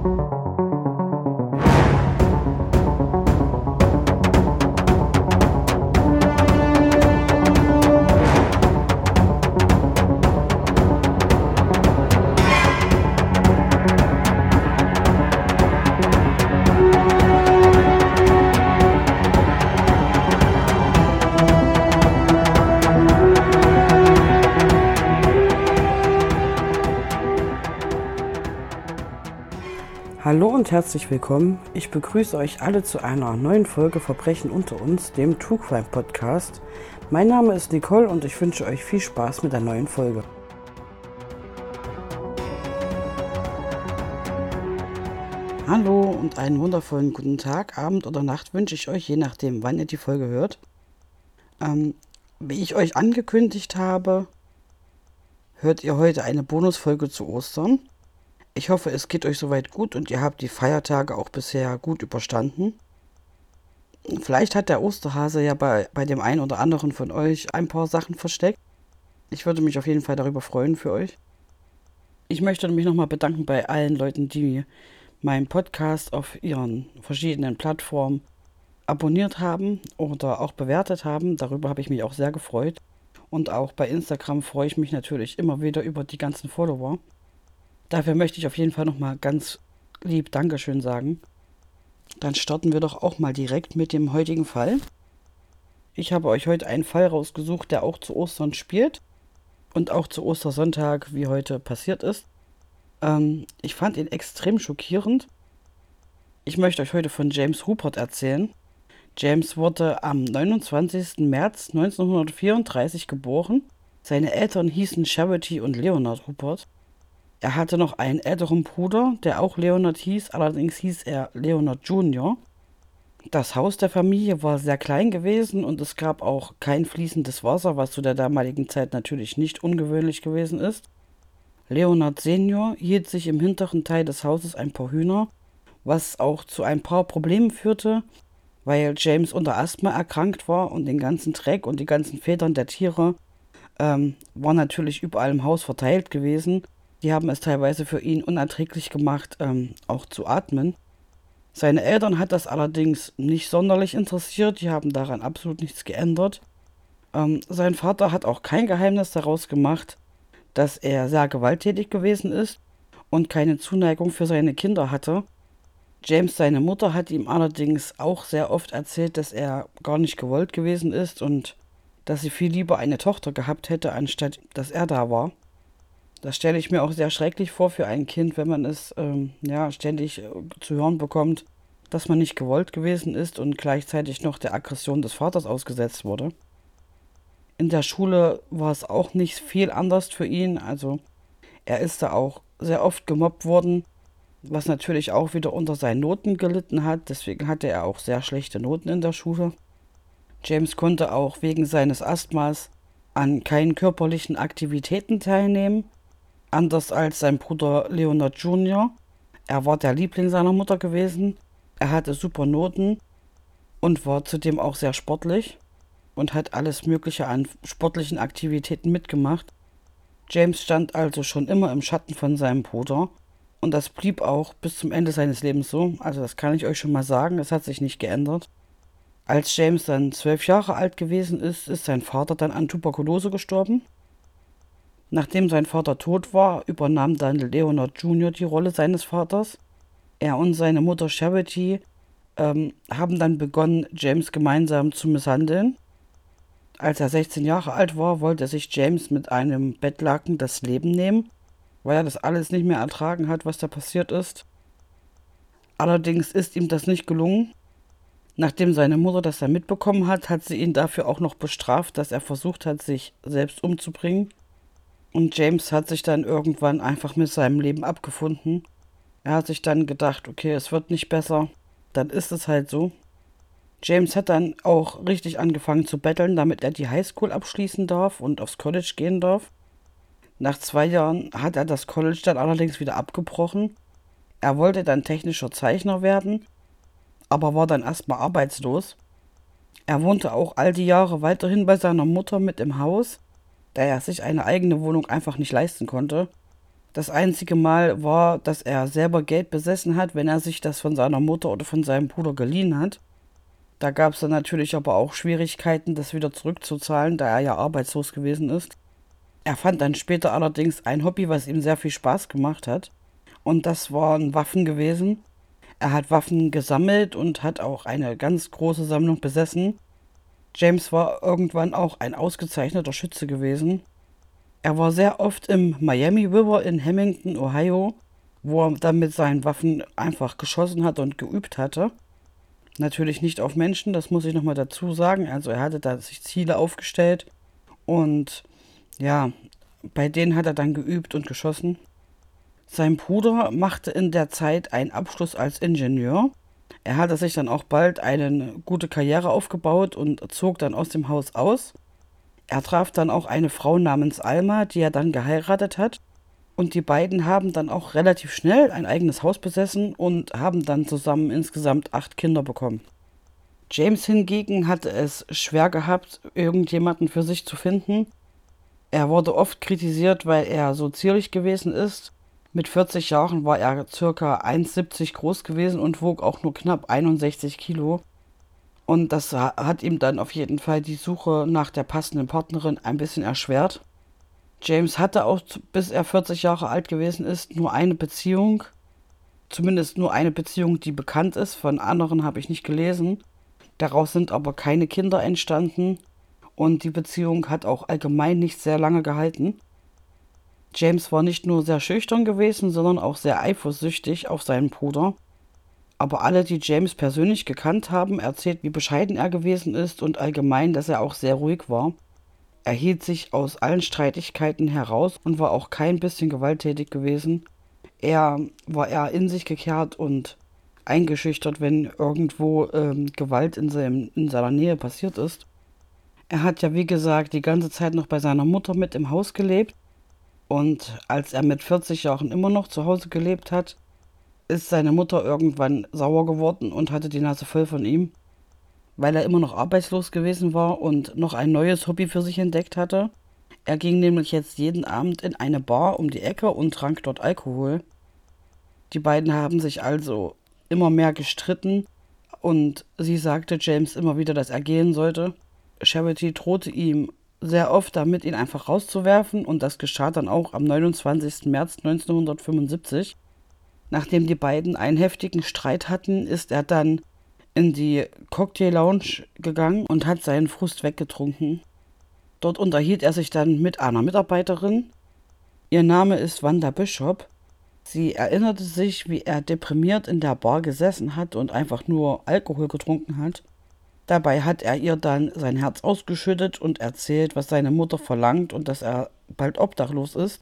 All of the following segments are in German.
Hallo und herzlich willkommen. Ich begrüße euch alle zu einer neuen Folge Verbrechen unter uns, dem True Crime Podcast. Mein Name ist Nicole und ich wünsche euch viel Spaß mit der neuen Folge. Hallo und einen wundervollen guten Tag, Abend oder Nacht wünsche ich euch, je nachdem, wann ihr die Folge hört. Ähm, wie ich euch angekündigt habe, hört ihr heute eine Bonusfolge zu Ostern. Ich hoffe, es geht euch soweit gut und ihr habt die Feiertage auch bisher gut überstanden. Vielleicht hat der Osterhase ja bei, bei dem einen oder anderen von euch ein paar Sachen versteckt. Ich würde mich auf jeden Fall darüber freuen für euch. Ich möchte mich nochmal bedanken bei allen Leuten, die meinen Podcast auf ihren verschiedenen Plattformen abonniert haben oder auch bewertet haben. Darüber habe ich mich auch sehr gefreut. Und auch bei Instagram freue ich mich natürlich immer wieder über die ganzen Follower. Dafür möchte ich auf jeden Fall nochmal ganz lieb Dankeschön sagen. Dann starten wir doch auch mal direkt mit dem heutigen Fall. Ich habe euch heute einen Fall rausgesucht, der auch zu Ostern spielt und auch zu Ostersonntag, wie heute passiert ist. Ähm, ich fand ihn extrem schockierend. Ich möchte euch heute von James Rupert erzählen. James wurde am 29. März 1934 geboren. Seine Eltern hießen Charity und Leonard Rupert. Er hatte noch einen älteren Bruder, der auch Leonard hieß, allerdings hieß er Leonard Jr. Das Haus der Familie war sehr klein gewesen und es gab auch kein fließendes Wasser, was zu der damaligen Zeit natürlich nicht ungewöhnlich gewesen ist. Leonard Senior hielt sich im hinteren Teil des Hauses ein paar Hühner, was auch zu ein paar Problemen führte, weil James unter Asthma erkrankt war und den ganzen Dreck und die ganzen Federn der Tiere ähm, waren natürlich überall im Haus verteilt gewesen die haben es teilweise für ihn unerträglich gemacht, ähm, auch zu atmen. Seine Eltern hat das allerdings nicht sonderlich interessiert, die haben daran absolut nichts geändert. Ähm, sein Vater hat auch kein Geheimnis daraus gemacht, dass er sehr gewalttätig gewesen ist und keine Zuneigung für seine Kinder hatte. James, seine Mutter, hat ihm allerdings auch sehr oft erzählt, dass er gar nicht gewollt gewesen ist und dass sie viel lieber eine Tochter gehabt hätte, anstatt dass er da war. Das stelle ich mir auch sehr schrecklich vor für ein Kind, wenn man es ähm, ja, ständig äh, zu hören bekommt, dass man nicht gewollt gewesen ist und gleichzeitig noch der Aggression des Vaters ausgesetzt wurde. In der Schule war es auch nicht viel anders für ihn. Also er ist da auch sehr oft gemobbt worden, was natürlich auch wieder unter seinen Noten gelitten hat. Deswegen hatte er auch sehr schlechte Noten in der Schule. James konnte auch wegen seines Asthmas an keinen körperlichen Aktivitäten teilnehmen Anders als sein Bruder Leonard Jr. Er war der Liebling seiner Mutter gewesen. Er hatte super Noten und war zudem auch sehr sportlich und hat alles Mögliche an sportlichen Aktivitäten mitgemacht. James stand also schon immer im Schatten von seinem Bruder und das blieb auch bis zum Ende seines Lebens so. Also das kann ich euch schon mal sagen, es hat sich nicht geändert. Als James dann zwölf Jahre alt gewesen ist, ist sein Vater dann an Tuberkulose gestorben Nachdem sein Vater tot war, übernahm dann Leonard Jr. die Rolle seines Vaters. Er und seine Mutter Charity ähm, haben dann begonnen, James gemeinsam zu misshandeln. Als er 16 Jahre alt war, wollte sich James mit einem Bettlaken das Leben nehmen, weil er das alles nicht mehr ertragen hat, was da passiert ist. Allerdings ist ihm das nicht gelungen. Nachdem seine Mutter das dann mitbekommen hat, hat sie ihn dafür auch noch bestraft, dass er versucht hat, sich selbst umzubringen. Und James hat sich dann irgendwann einfach mit seinem Leben abgefunden. Er hat sich dann gedacht, okay, es wird nicht besser. Dann ist es halt so. James hat dann auch richtig angefangen zu betteln, damit er die Highschool abschließen darf und aufs College gehen darf. Nach zwei Jahren hat er das College dann allerdings wieder abgebrochen. Er wollte dann technischer Zeichner werden, aber war dann erstmal arbeitslos. Er wohnte auch all die Jahre weiterhin bei seiner Mutter mit im Haus da er sich eine eigene Wohnung einfach nicht leisten konnte. Das einzige Mal war, dass er selber Geld besessen hat, wenn er sich das von seiner Mutter oder von seinem Bruder geliehen hat. Da gab es dann natürlich aber auch Schwierigkeiten, das wieder zurückzuzahlen, da er ja arbeitslos gewesen ist. Er fand dann später allerdings ein Hobby, was ihm sehr viel Spaß gemacht hat. Und das waren Waffen gewesen. Er hat Waffen gesammelt und hat auch eine ganz große Sammlung besessen. James war irgendwann auch ein ausgezeichneter Schütze gewesen. Er war sehr oft im Miami River in Hamilton, Ohio, wo er dann mit seinen Waffen einfach geschossen hat und geübt hatte. Natürlich nicht auf Menschen, das muss ich nochmal dazu sagen. Also er hatte da sich Ziele aufgestellt und ja, bei denen hat er dann geübt und geschossen. Sein Bruder machte in der Zeit einen Abschluss als Ingenieur. Er hatte sich dann auch bald eine gute Karriere aufgebaut und zog dann aus dem Haus aus. Er traf dann auch eine Frau namens Alma, die er dann geheiratet hat. Und die beiden haben dann auch relativ schnell ein eigenes Haus besessen und haben dann zusammen insgesamt acht Kinder bekommen. James hingegen hatte es schwer gehabt, irgendjemanden für sich zu finden. Er wurde oft kritisiert, weil er so zierlich gewesen ist mit 40 Jahren war er ca. 1,70 groß gewesen und wog auch nur knapp 61 Kilo. Und das hat ihm dann auf jeden Fall die Suche nach der passenden Partnerin ein bisschen erschwert. James hatte auch, bis er 40 Jahre alt gewesen ist, nur eine Beziehung. Zumindest nur eine Beziehung, die bekannt ist. Von anderen habe ich nicht gelesen. Daraus sind aber keine Kinder entstanden. Und die Beziehung hat auch allgemein nicht sehr lange gehalten. James war nicht nur sehr schüchtern gewesen, sondern auch sehr eifersüchtig auf seinen Bruder. Aber alle, die James persönlich gekannt haben, erzählt, wie bescheiden er gewesen ist und allgemein, dass er auch sehr ruhig war. Er hielt sich aus allen Streitigkeiten heraus und war auch kein bisschen gewalttätig gewesen. Er war eher in sich gekehrt und eingeschüchtert, wenn irgendwo ähm, Gewalt in, seinem, in seiner Nähe passiert ist. Er hat ja, wie gesagt, die ganze Zeit noch bei seiner Mutter mit im Haus gelebt und als er mit 40 Jahren immer noch zu Hause gelebt hat, ist seine Mutter irgendwann sauer geworden und hatte die Nase voll von ihm, weil er immer noch arbeitslos gewesen war und noch ein neues Hobby für sich entdeckt hatte. Er ging nämlich jetzt jeden Abend in eine Bar um die Ecke und trank dort Alkohol. Die beiden haben sich also immer mehr gestritten und sie sagte James immer wieder, dass er gehen sollte. Charity drohte ihm sehr oft damit, ihn einfach rauszuwerfen und das geschah dann auch am 29. März 1975. Nachdem die beiden einen heftigen Streit hatten, ist er dann in die Cocktail Lounge gegangen und hat seinen Frust weggetrunken. Dort unterhielt er sich dann mit einer Mitarbeiterin. Ihr Name ist Wanda Bishop. Sie erinnerte sich, wie er deprimiert in der Bar gesessen hat und einfach nur Alkohol getrunken hat. Dabei hat er ihr dann sein Herz ausgeschüttet und erzählt, was seine Mutter verlangt und dass er bald obdachlos ist.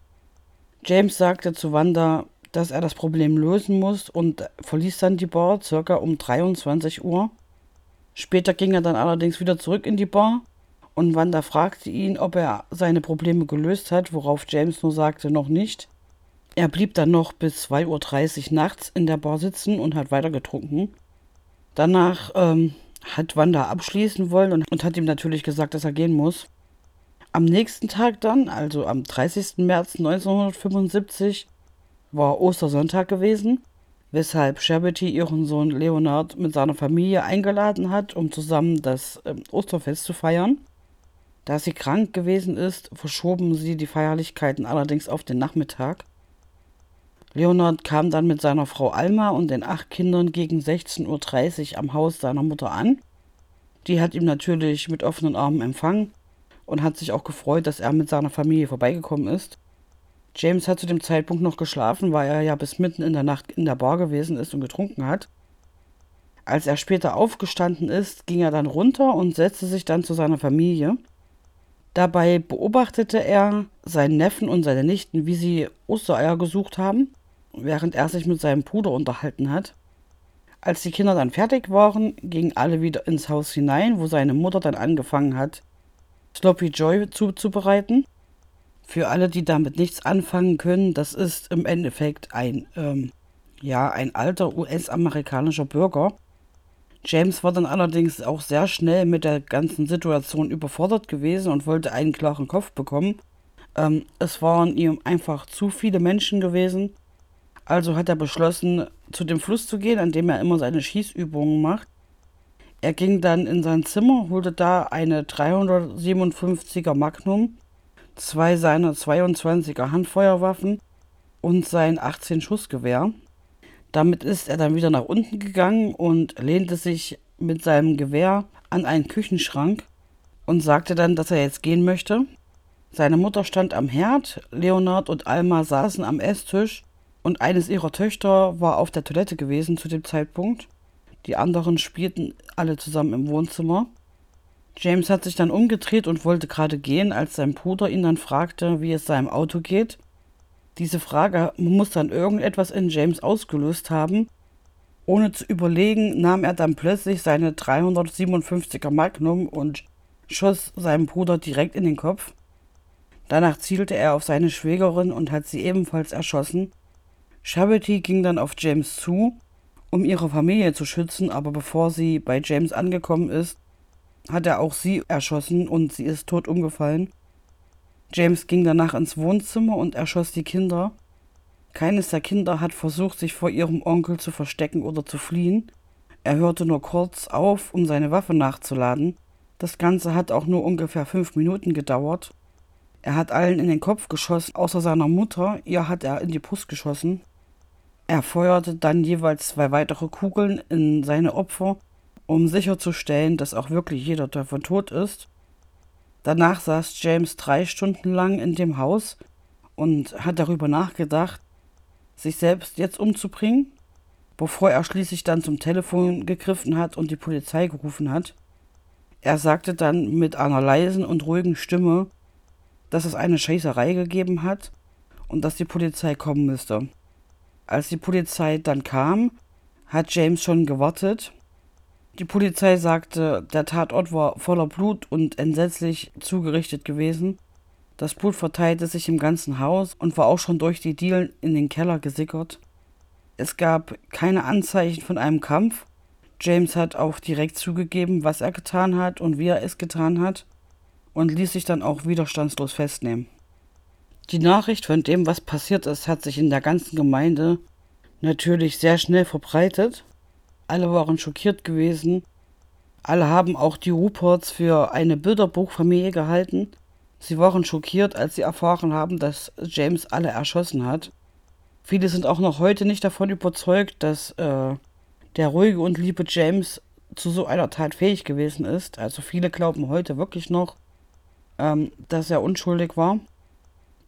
James sagte zu Wanda, dass er das Problem lösen muss und verließ dann die Bar circa um 23 Uhr. Später ging er dann allerdings wieder zurück in die Bar und Wanda fragte ihn, ob er seine Probleme gelöst hat, worauf James nur sagte, noch nicht. Er blieb dann noch bis 2.30 Uhr nachts in der Bar sitzen und hat weiter getrunken. Danach ähm, hat Wanda abschließen wollen und, und hat ihm natürlich gesagt, dass er gehen muss. Am nächsten Tag dann, also am 30. März 1975, war Ostersonntag gewesen, weshalb Charity ihren Sohn Leonard mit seiner Familie eingeladen hat, um zusammen das äh, Osterfest zu feiern. Da sie krank gewesen ist, verschoben sie die Feierlichkeiten allerdings auf den Nachmittag. Leonard kam dann mit seiner Frau Alma und den acht Kindern gegen 16.30 Uhr am Haus seiner Mutter an. Die hat ihm natürlich mit offenen Armen empfangen und hat sich auch gefreut, dass er mit seiner Familie vorbeigekommen ist. James hat zu dem Zeitpunkt noch geschlafen, weil er ja bis mitten in der Nacht in der Bar gewesen ist und getrunken hat. Als er später aufgestanden ist, ging er dann runter und setzte sich dann zu seiner Familie. Dabei beobachtete er seinen Neffen und seine Nichten, wie sie Ostereier gesucht haben während er sich mit seinem Bruder unterhalten hat. Als die Kinder dann fertig waren, gingen alle wieder ins Haus hinein, wo seine Mutter dann angefangen hat, Sloppy Joy zuzubereiten. Für alle, die damit nichts anfangen können, das ist im Endeffekt ein, ähm, ja, ein alter US-amerikanischer Bürger. James war dann allerdings auch sehr schnell mit der ganzen Situation überfordert gewesen und wollte einen klaren Kopf bekommen Ähm, es waren ihm einfach zu viele Menschen gewesen. Also hat er beschlossen, zu dem Fluss zu gehen, an dem er immer seine Schießübungen macht. Er ging dann in sein Zimmer, holte da eine 357er Magnum, zwei seiner 22er Handfeuerwaffen und sein 18 Schuss Gewehr. Damit ist er dann wieder nach unten gegangen und lehnte sich mit seinem Gewehr an einen Küchenschrank und sagte dann, dass er jetzt gehen möchte. Seine Mutter stand am Herd, Leonard und Alma saßen am Esstisch und eines ihrer Töchter war auf der Toilette gewesen zu dem Zeitpunkt. Die anderen spielten alle zusammen im Wohnzimmer. James hat sich dann umgedreht und wollte gerade gehen, als sein Bruder ihn dann fragte, wie es seinem Auto geht. Diese Frage muss dann irgendetwas in James ausgelöst haben. Ohne zu überlegen, nahm er dann plötzlich seine 357er Magnum und schoss seinem Bruder direkt in den Kopf. Danach zielte er auf seine Schwägerin und hat sie ebenfalls erschossen. Charity ging dann auf James zu, um ihre Familie zu schützen, aber bevor sie bei James angekommen ist, hat er auch sie erschossen und sie ist tot umgefallen. James ging danach ins Wohnzimmer und erschoss die Kinder. Keines der Kinder hat versucht, sich vor ihrem Onkel zu verstecken oder zu fliehen. Er hörte nur kurz auf, um seine Waffe nachzuladen. Das Ganze hat auch nur ungefähr fünf Minuten gedauert. Er hat allen in den Kopf geschossen, außer seiner Mutter. Ihr hat er in die Brust geschossen. Er feuerte dann jeweils zwei weitere Kugeln in seine Opfer, um sicherzustellen, dass auch wirklich jeder davon tot ist. Danach saß James drei Stunden lang in dem Haus und hat darüber nachgedacht, sich selbst jetzt umzubringen, bevor er schließlich dann zum Telefon gegriffen hat und die Polizei gerufen hat. Er sagte dann mit einer leisen und ruhigen Stimme, dass es eine Scheißerei gegeben hat und dass die Polizei kommen müsste. Als die Polizei dann kam, hat James schon gewartet. Die Polizei sagte, der Tatort war voller Blut und entsetzlich zugerichtet gewesen. Das Blut verteilte sich im ganzen Haus und war auch schon durch die Dielen in den Keller gesickert. Es gab keine Anzeichen von einem Kampf. James hat auch direkt zugegeben, was er getan hat und wie er es getan hat und ließ sich dann auch widerstandslos festnehmen. Die Nachricht von dem, was passiert ist, hat sich in der ganzen Gemeinde natürlich sehr schnell verbreitet. Alle waren schockiert gewesen. Alle haben auch die Ruperts für eine Bilderbuchfamilie gehalten. Sie waren schockiert, als sie erfahren haben, dass James alle erschossen hat. Viele sind auch noch heute nicht davon überzeugt, dass äh, der ruhige und liebe James zu so einer Tat fähig gewesen ist. Also viele glauben heute wirklich noch, ähm, dass er unschuldig war.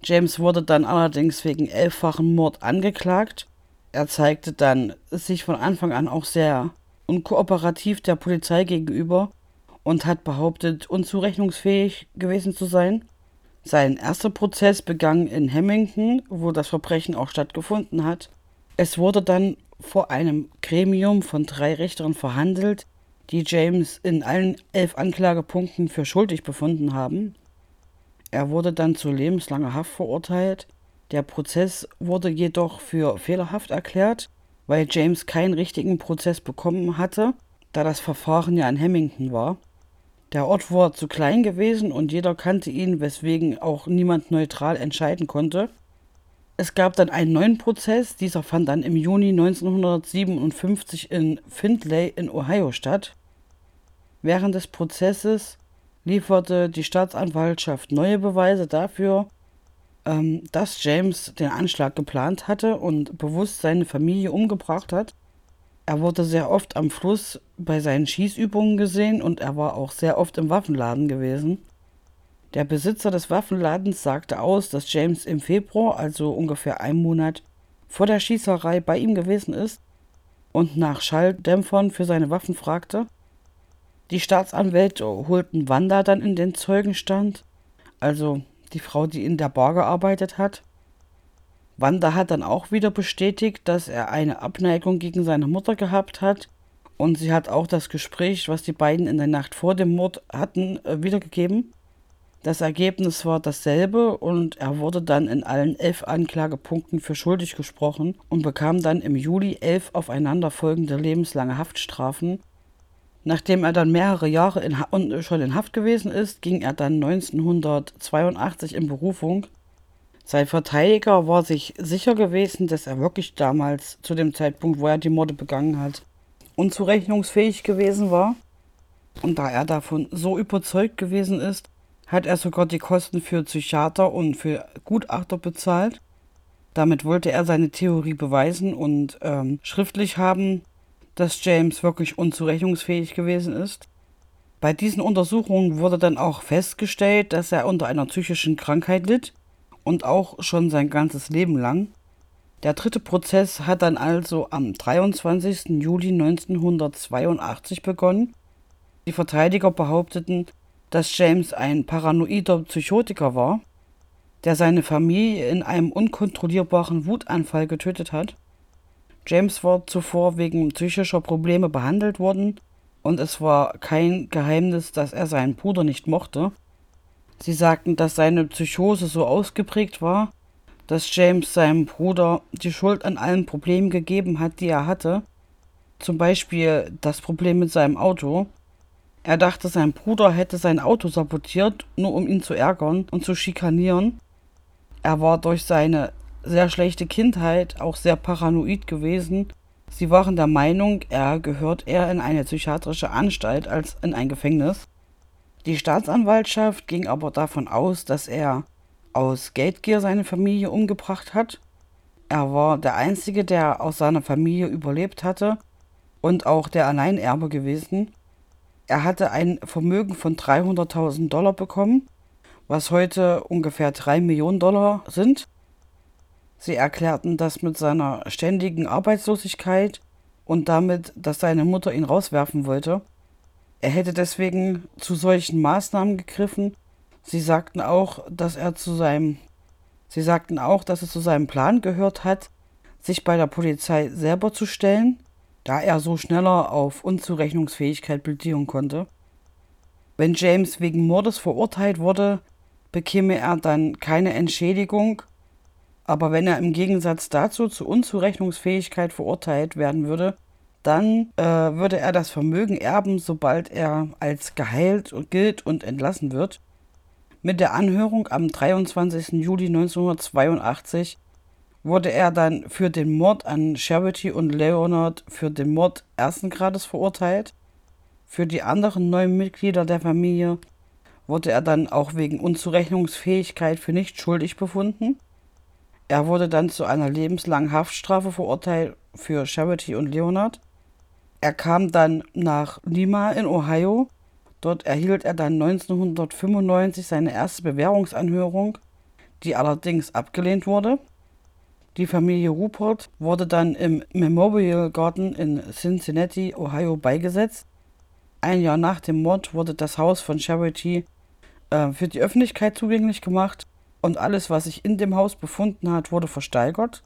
James wurde dann allerdings wegen elffachen Mord angeklagt. Er zeigte dann sich von Anfang an auch sehr unkooperativ der Polizei gegenüber und hat behauptet, unzurechnungsfähig gewesen zu sein. Sein erster Prozess begann in Hemmington, wo das Verbrechen auch stattgefunden hat. Es wurde dann vor einem Gremium von drei Richtern verhandelt, die James in allen elf Anklagepunkten für schuldig befunden haben. Er wurde dann zu lebenslanger Haft verurteilt. Der Prozess wurde jedoch für fehlerhaft erklärt, weil James keinen richtigen Prozess bekommen hatte, da das Verfahren ja in Hemmington war. Der Ort war zu klein gewesen und jeder kannte ihn, weswegen auch niemand neutral entscheiden konnte. Es gab dann einen neuen Prozess, dieser fand dann im Juni 1957 in Findlay in Ohio statt. Während des Prozesses lieferte die Staatsanwaltschaft neue Beweise dafür, ähm, dass James den Anschlag geplant hatte und bewusst seine Familie umgebracht hat. Er wurde sehr oft am Fluss bei seinen Schießübungen gesehen und er war auch sehr oft im Waffenladen gewesen. Der Besitzer des Waffenladens sagte aus, dass James im Februar, also ungefähr einen Monat vor der Schießerei, bei ihm gewesen ist und nach Schalldämpfern für seine Waffen fragte. Die Staatsanwälte holten Wanda dann in den Zeugenstand, also die Frau, die in der Bar gearbeitet hat. Wanda hat dann auch wieder bestätigt, dass er eine Abneigung gegen seine Mutter gehabt hat und sie hat auch das Gespräch, was die beiden in der Nacht vor dem Mord hatten, äh, wiedergegeben. Das Ergebnis war dasselbe und er wurde dann in allen elf Anklagepunkten für schuldig gesprochen und bekam dann im Juli elf aufeinanderfolgende lebenslange Haftstrafen. Nachdem er dann mehrere Jahre in schon in Haft gewesen ist, ging er dann 1982 in Berufung Sein Verteidiger war sich sicher gewesen, dass er wirklich damals zu dem Zeitpunkt, wo er die Morde begangen hat, unzurechnungsfähig gewesen war. Und da er davon so überzeugt gewesen ist, hat er sogar die Kosten für Psychiater und für Gutachter bezahlt. Damit wollte er seine Theorie beweisen und ähm, schriftlich haben, dass James wirklich unzurechnungsfähig gewesen ist. Bei diesen Untersuchungen wurde dann auch festgestellt, dass er unter einer psychischen Krankheit litt und auch schon sein ganzes Leben lang. Der dritte Prozess hat dann also am 23. Juli 1982 begonnen. Die Verteidiger behaupteten, dass James ein paranoider Psychotiker war, der seine Familie in einem unkontrollierbaren Wutanfall getötet hat. James war zuvor wegen psychischer Probleme behandelt worden und es war kein Geheimnis, dass er seinen Bruder nicht mochte. Sie sagten, dass seine Psychose so ausgeprägt war, dass James seinem Bruder die Schuld an allen Problemen gegeben hat, die er hatte. Zum Beispiel das Problem mit seinem Auto. Er dachte, sein Bruder hätte sein Auto sabotiert, nur um ihn zu ärgern und zu schikanieren. Er war durch seine sehr schlechte Kindheit auch sehr paranoid gewesen. Sie waren der Meinung, er gehört eher in eine psychiatrische Anstalt als in ein Gefängnis. Die Staatsanwaltschaft ging aber davon aus, dass er aus Geldgier seine Familie umgebracht hat. Er war der Einzige, der aus seiner Familie überlebt hatte und auch der Alleinerbe gewesen. Er hatte ein Vermögen von 300.000 Dollar bekommen, was heute ungefähr 3 Millionen Dollar sind. Sie erklärten das mit seiner ständigen Arbeitslosigkeit und damit, dass seine Mutter ihn rauswerfen wollte. Er hätte deswegen zu solchen Maßnahmen gegriffen. Sie sagten auch, dass er zu seinem Sie sagten auch, dass es zu seinem Plan gehört hat, sich bei der Polizei selber zu stellen, da er so schneller auf Unzurechnungsfähigkeit plädieren konnte. Wenn James wegen Mordes verurteilt wurde, bekäme er dann keine Entschädigung, aber wenn er im Gegensatz dazu zu Unzurechnungsfähigkeit verurteilt werden würde, dann äh, würde er das Vermögen erben, sobald er als geheilt gilt und entlassen wird. Mit der Anhörung am 23. Juli 1982 wurde er dann für den Mord an Charity und Leonard für den Mord ersten Grades verurteilt. Für die anderen neun Mitglieder der Familie wurde er dann auch wegen Unzurechnungsfähigkeit für nicht schuldig befunden. Er wurde dann zu einer lebenslangen Haftstrafe verurteilt für Charity und Leonard. Er kam dann nach Lima in Ohio. Dort erhielt er dann 1995 seine erste Bewährungsanhörung, die allerdings abgelehnt wurde. Die Familie Rupert wurde dann im Memorial Garden in Cincinnati, Ohio beigesetzt. Ein Jahr nach dem Mord wurde das Haus von Charity äh, für die Öffentlichkeit zugänglich gemacht und alles, was sich in dem Haus befunden hat, wurde versteigert.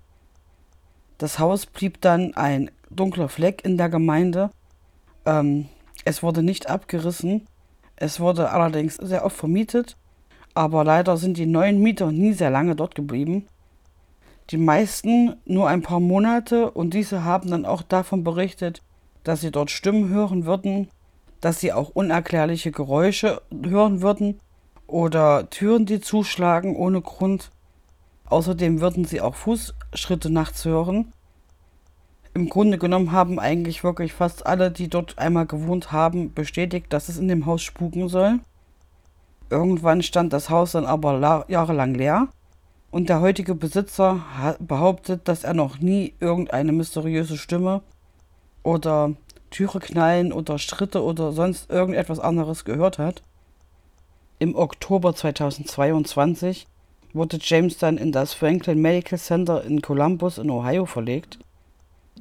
Das Haus blieb dann ein dunkler Fleck in der Gemeinde. Ähm, es wurde nicht abgerissen. Es wurde allerdings sehr oft vermietet. Aber leider sind die neuen Mieter nie sehr lange dort geblieben. Die meisten nur ein paar Monate und diese haben dann auch davon berichtet, dass sie dort Stimmen hören würden, dass sie auch unerklärliche Geräusche hören würden oder Türen, die zuschlagen ohne Grund. Außerdem würden sie auch Fußschritte nachts hören im Grunde genommen haben eigentlich wirklich fast alle, die dort einmal gewohnt haben, bestätigt, dass es in dem Haus spuken soll. Irgendwann stand das Haus dann aber jahrelang leer und der heutige Besitzer behauptet, dass er noch nie irgendeine mysteriöse Stimme oder Türe knallen oder Schritte oder sonst irgendetwas anderes gehört hat. Im Oktober 2022 wurde James dann in das Franklin Medical Center in Columbus in Ohio verlegt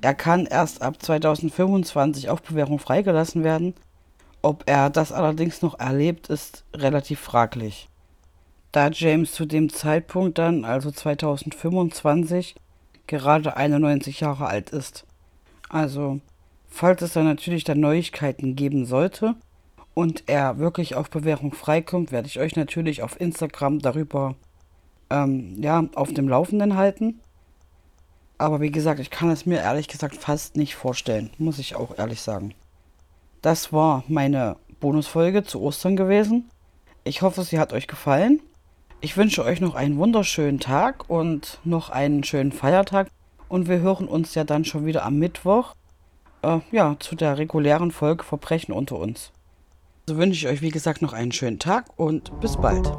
er kann erst ab 2025 auf Bewährung freigelassen werden. Ob er das allerdings noch erlebt, ist relativ fraglich. Da James zu dem Zeitpunkt dann, also 2025, gerade 91 Jahre alt ist. Also, falls es dann natürlich dann Neuigkeiten geben sollte und er wirklich auf Bewährung freikommt, werde ich euch natürlich auf Instagram darüber ähm, ja, auf dem Laufenden halten. Aber wie gesagt, ich kann es mir ehrlich gesagt fast nicht vorstellen, muss ich auch ehrlich sagen. Das war meine Bonusfolge zu Ostern gewesen. Ich hoffe, sie hat euch gefallen. Ich wünsche euch noch einen wunderschönen Tag und noch einen schönen Feiertag. Und wir hören uns ja dann schon wieder am Mittwoch äh, ja, zu der regulären Folge Verbrechen unter uns wünsche ich euch, wie gesagt, noch einen schönen Tag und bis bald.